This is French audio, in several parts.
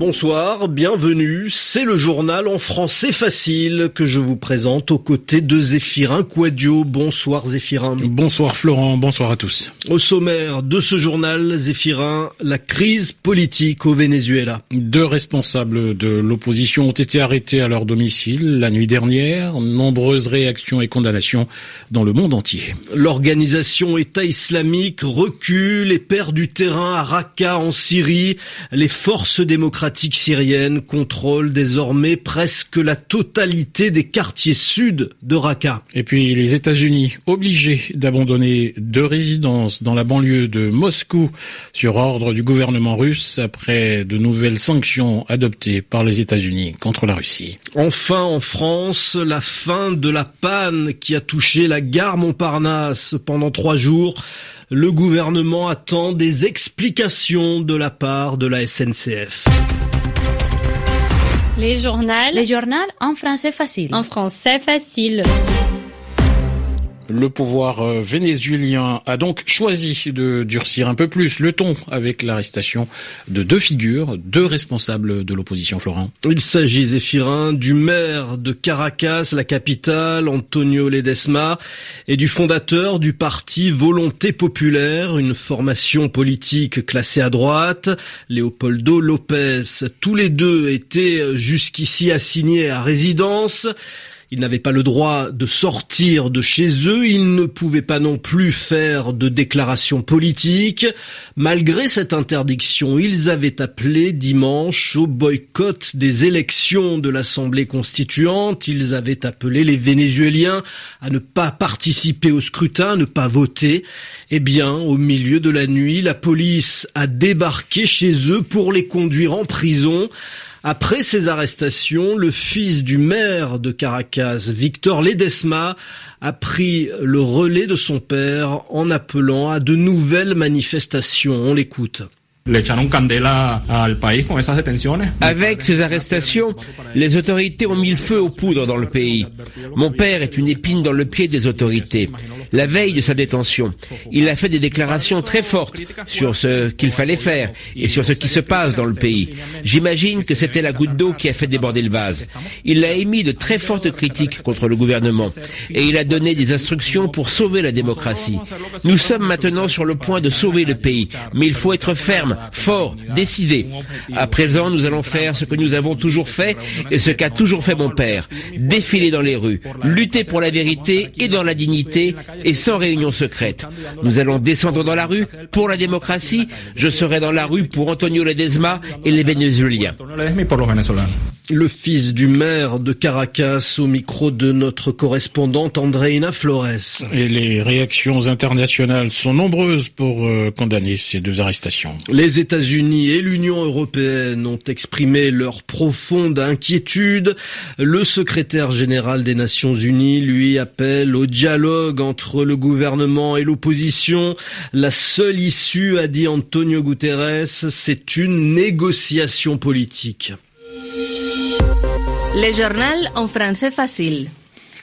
Bonsoir, bienvenue. C'est le journal en français facile que je vous présente aux côtés de Zéphirin Quadio. Bonsoir Zéphirin. Bonsoir Florent, bonsoir à tous. Au sommaire de ce journal, Zéphirin, la crise politique au Venezuela. Deux responsables de l'opposition ont été arrêtés à leur domicile la nuit dernière. Nombreuses réactions et condamnations dans le monde entier. L'organisation État islamique recule et perd du terrain à Raqqa en Syrie. Les forces démocratiques syrienne contrôle désormais presque la totalité des quartiers sud de Raqqa. Et puis les États-Unis obligés d'abandonner deux résidences dans la banlieue de Moscou sur ordre du gouvernement russe après de nouvelles sanctions adoptées par les États-Unis contre la Russie. Enfin en France, la fin de la panne qui a touché la gare Montparnasse pendant trois jours. Le gouvernement attend des explications de la part de la SNCF. Les journaux. Les journaux en français facile. En français facile. Le pouvoir euh, vénézuélien a donc choisi de durcir un peu plus le ton avec l'arrestation de deux figures, deux responsables de l'opposition, Florent. Il s'agit, Zéphirin, du maire de Caracas, la capitale, Antonio Ledesma, et du fondateur du parti Volonté Populaire, une formation politique classée à droite, Leopoldo Lopez. Tous les deux étaient jusqu'ici assignés à résidence. Ils n'avaient pas le droit de sortir de chez eux, ils ne pouvaient pas non plus faire de déclarations politiques. Malgré cette interdiction, ils avaient appelé dimanche au boycott des élections de l'Assemblée constituante, ils avaient appelé les Vénézuéliens à ne pas participer au scrutin, à ne pas voter. Eh bien, au milieu de la nuit, la police a débarqué chez eux pour les conduire en prison. Après ces arrestations, le fils du maire de Caracas, Victor Ledesma, a pris le relais de son père en appelant à de nouvelles manifestations. On l'écoute. Avec ces arrestations, les autorités ont mis le feu aux poudres dans le pays. Mon père est une épine dans le pied des autorités. La veille de sa détention, il a fait des déclarations très fortes sur ce qu'il fallait faire et sur ce qui se passe dans le pays. J'imagine que c'était la goutte d'eau qui a fait déborder le vase. Il a émis de très fortes critiques contre le gouvernement et il a donné des instructions pour sauver la démocratie. Nous sommes maintenant sur le point de sauver le pays, mais il faut être ferme fort, décidé. À présent, nous allons faire ce que nous avons toujours fait et ce qu'a toujours fait mon père. Défiler dans les rues, lutter pour la vérité et dans la dignité et sans réunion secrète. Nous allons descendre dans la rue pour la démocratie. Je serai dans la rue pour Antonio Ledesma et les Vénézuéliens. Le fils du maire de Caracas au micro de notre correspondante Andreina Flores. Et les réactions internationales sont nombreuses pour euh, condamner ces deux arrestations. Les États-Unis et l'Union européenne ont exprimé leur profonde inquiétude. Le secrétaire général des Nations Unies lui appelle au dialogue entre le gouvernement et l'opposition. La seule issue, a dit Antonio Guterres, c'est une négociation politique. Les journaux en français facile.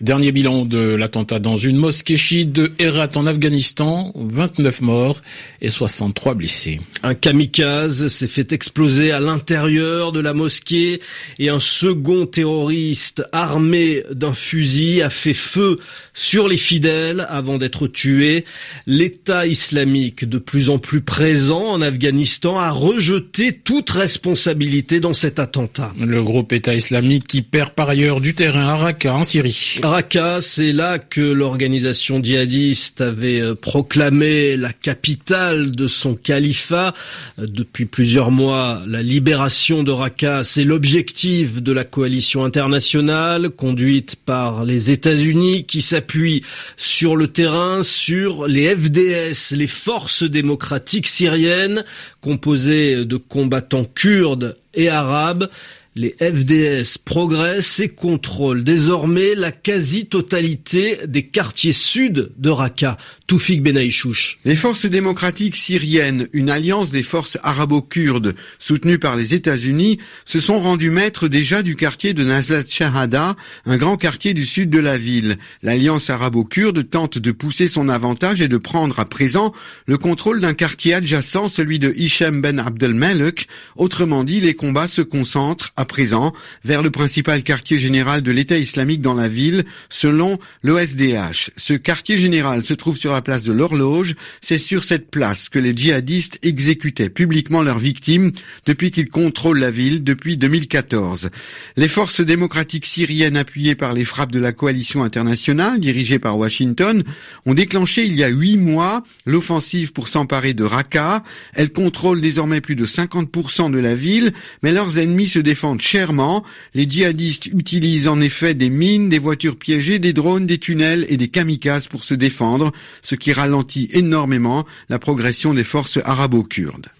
Dernier bilan de l'attentat dans une mosquée chiite de Herat en Afghanistan, 29 morts et 63 blessés. Un kamikaze s'est fait exploser à l'intérieur de la mosquée et un second terroriste armé d'un fusil a fait feu sur les fidèles avant d'être tué. L'État islamique, de plus en plus présent en Afghanistan, a rejeté toute responsabilité dans cet attentat. Le groupe État islamique qui perd par ailleurs du terrain à Raqqa en Syrie. Raqqa, c'est là que l'organisation djihadiste avait euh, proclamé la capitale de son califat. Euh, depuis plusieurs mois, la libération de Raqqa, c'est l'objectif de la coalition internationale conduite par les États-Unis qui s'appuie sur le terrain sur les FDS, les forces démocratiques syriennes composées de combattants kurdes et arabes. Les FDS progressent et contrôlent désormais la quasi-totalité des quartiers sud de Raqqa. Toufik Benaïchouch. Les forces démocratiques syriennes, une alliance des forces arabo-kurdes soutenues par les États-Unis, se sont rendues maîtres déjà du quartier de Nazlat Shahada, un grand quartier du sud de la ville. L'alliance arabo-kurde tente de pousser son avantage et de prendre à présent le contrôle d'un quartier adjacent, celui de Hichem Ben Abdelmalek. Autrement dit, les combats se concentrent à présent vers le principal quartier général de l'État islamique dans la ville, selon l'OSDH. Ce quartier général se trouve sur la place de l'horloge. C'est sur cette place que les djihadistes exécutaient publiquement leurs victimes depuis qu'ils contrôlent la ville depuis 2014. Les forces démocratiques syriennes appuyées par les frappes de la coalition internationale dirigée par Washington ont déclenché il y a huit mois l'offensive pour s'emparer de Raqqa. Elles contrôlent désormais plus de 50% de la ville, mais leurs ennemis se défendent chèrement. Les djihadistes utilisent en effet des mines, des voitures piégées, des drones, des tunnels et des kamikazes pour se défendre, ce qui ralentit énormément la progression des forces arabo-kurdes.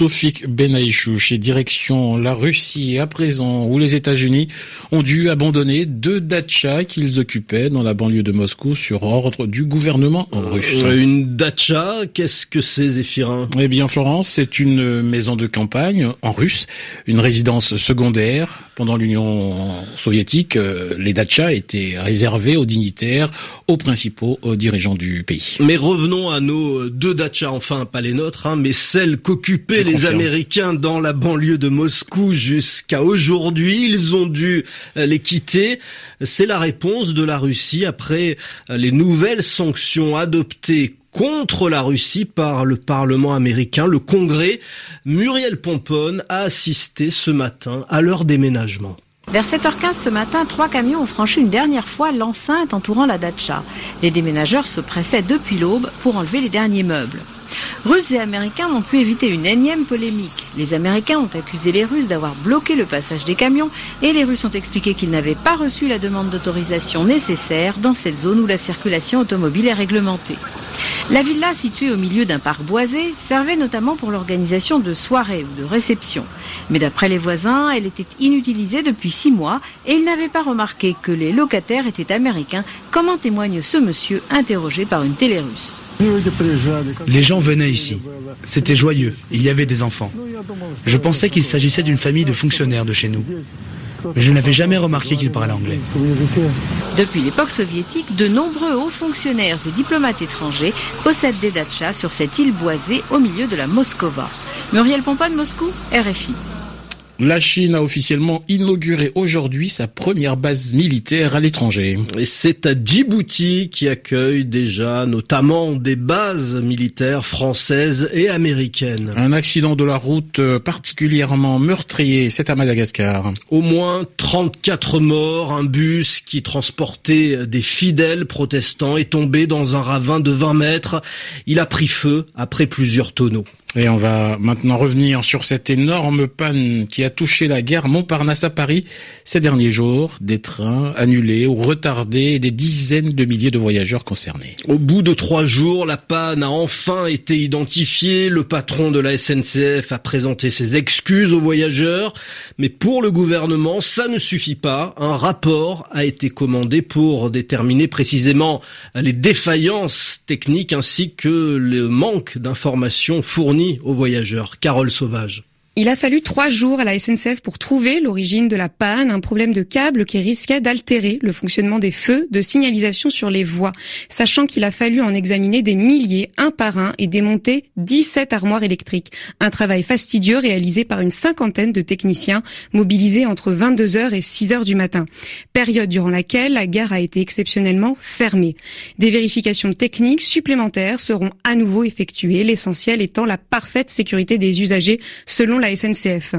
Tofik Benaïchouch et direction la Russie à présent où les États-Unis ont dû abandonner deux dachas qu'ils occupaient dans la banlieue de Moscou sur ordre du gouvernement russe. Euh, une dacha, qu'est-ce que c'est Zéphirin? Eh bien Florence, c'est une maison de campagne en russe, une résidence secondaire. Pendant l'Union soviétique, euh, les dachas étaient réservés aux dignitaires, aux principaux aux dirigeants du pays. Mais revenons à nos deux dachas, enfin pas les nôtres, hein, mais celles qu'occupaient les Américains dans la banlieue de Moscou jusqu'à aujourd'hui. Ils ont dû euh, les quitter. C'est la réponse de la Russie après euh, les nouvelles sanctions adoptées contre la Russie par le Parlement américain, le Congrès. Muriel Pomponne a assisté ce matin à leur déménagement. Vers 7h15 ce matin, trois camions ont franchi une dernière fois l'enceinte entourant la datcha. Les déménageurs se pressaient depuis l'aube pour enlever les derniers meubles. Russes et Américains n'ont pu éviter une énième polémique. Les Américains ont accusé les Russes d'avoir bloqué le passage des camions et les Russes ont expliqué qu'ils n'avaient pas reçu la demande d'autorisation nécessaire dans cette zone où la circulation automobile est réglementée. La villa, située au milieu d'un parc boisé, servait notamment pour l'organisation de soirées ou de réceptions. Mais d'après les voisins, elle était inutilisée depuis six mois et ils n'avaient pas remarqué que les locataires étaient américains, comme en témoigne ce monsieur interrogé par une télé russe. Les gens venaient ici. C'était joyeux. Il y avait des enfants. Je pensais qu'il s'agissait d'une famille de fonctionnaires de chez nous. Mais je n'avais jamais remarqué qu'ils parlaient anglais. Depuis l'époque soviétique, de nombreux hauts fonctionnaires et diplomates étrangers possèdent des dachas sur cette île boisée au milieu de la Moscova. Muriel Pompa de Moscou, RFI. La Chine a officiellement inauguré aujourd'hui sa première base militaire à l'étranger. Et c'est à Djibouti qui accueille déjà notamment des bases militaires françaises et américaines. Un accident de la route particulièrement meurtrier, c'est à Madagascar. Au moins 34 morts, un bus qui transportait des fidèles protestants est tombé dans un ravin de 20 mètres. Il a pris feu après plusieurs tonneaux. Et on va maintenant revenir sur cette énorme panne qui a touché la gare Montparnasse à Paris ces derniers jours. Des trains annulés ou retardés et des dizaines de milliers de voyageurs concernés. Au bout de trois jours, la panne a enfin été identifiée. Le patron de la SNCF a présenté ses excuses aux voyageurs. Mais pour le gouvernement, ça ne suffit pas. Un rapport a été commandé pour déterminer précisément les défaillances techniques ainsi que le manque d'informations fournies aux voyageurs. Carole Sauvage. Il a fallu trois jours à la SNCF pour trouver l'origine de la panne, un problème de câble qui risquait d'altérer le fonctionnement des feux de signalisation sur les voies, sachant qu'il a fallu en examiner des milliers un par un et démonter 17 armoires électriques. Un travail fastidieux réalisé par une cinquantaine de techniciens mobilisés entre 22h et 6h du matin, période durant laquelle la gare a été exceptionnellement fermée. Des vérifications techniques supplémentaires seront à nouveau effectuées, l'essentiel étant la parfaite sécurité des usagers selon la SNCF.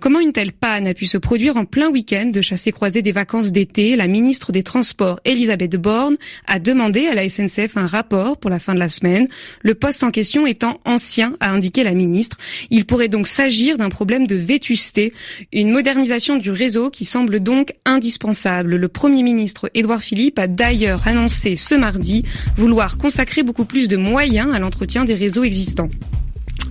Comment une telle panne a pu se produire en plein week-end de chassé-croisé des vacances d'été? La ministre des Transports, Elisabeth Borne, a demandé à la SNCF un rapport pour la fin de la semaine. Le poste en question étant ancien, a indiqué la ministre. Il pourrait donc s'agir d'un problème de vétusté, une modernisation du réseau qui semble donc indispensable. Le Premier ministre Édouard Philippe a d'ailleurs annoncé ce mardi vouloir consacrer beaucoup plus de moyens à l'entretien des réseaux existants.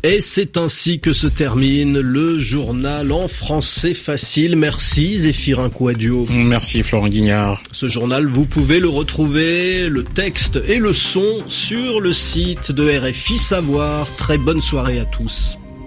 Et c'est ainsi que se termine le journal en français facile. Merci Zéphirin Quadio. Merci Florent Guignard. Ce journal, vous pouvez le retrouver, le texte et le son sur le site de RFI Savoir. Très bonne soirée à tous.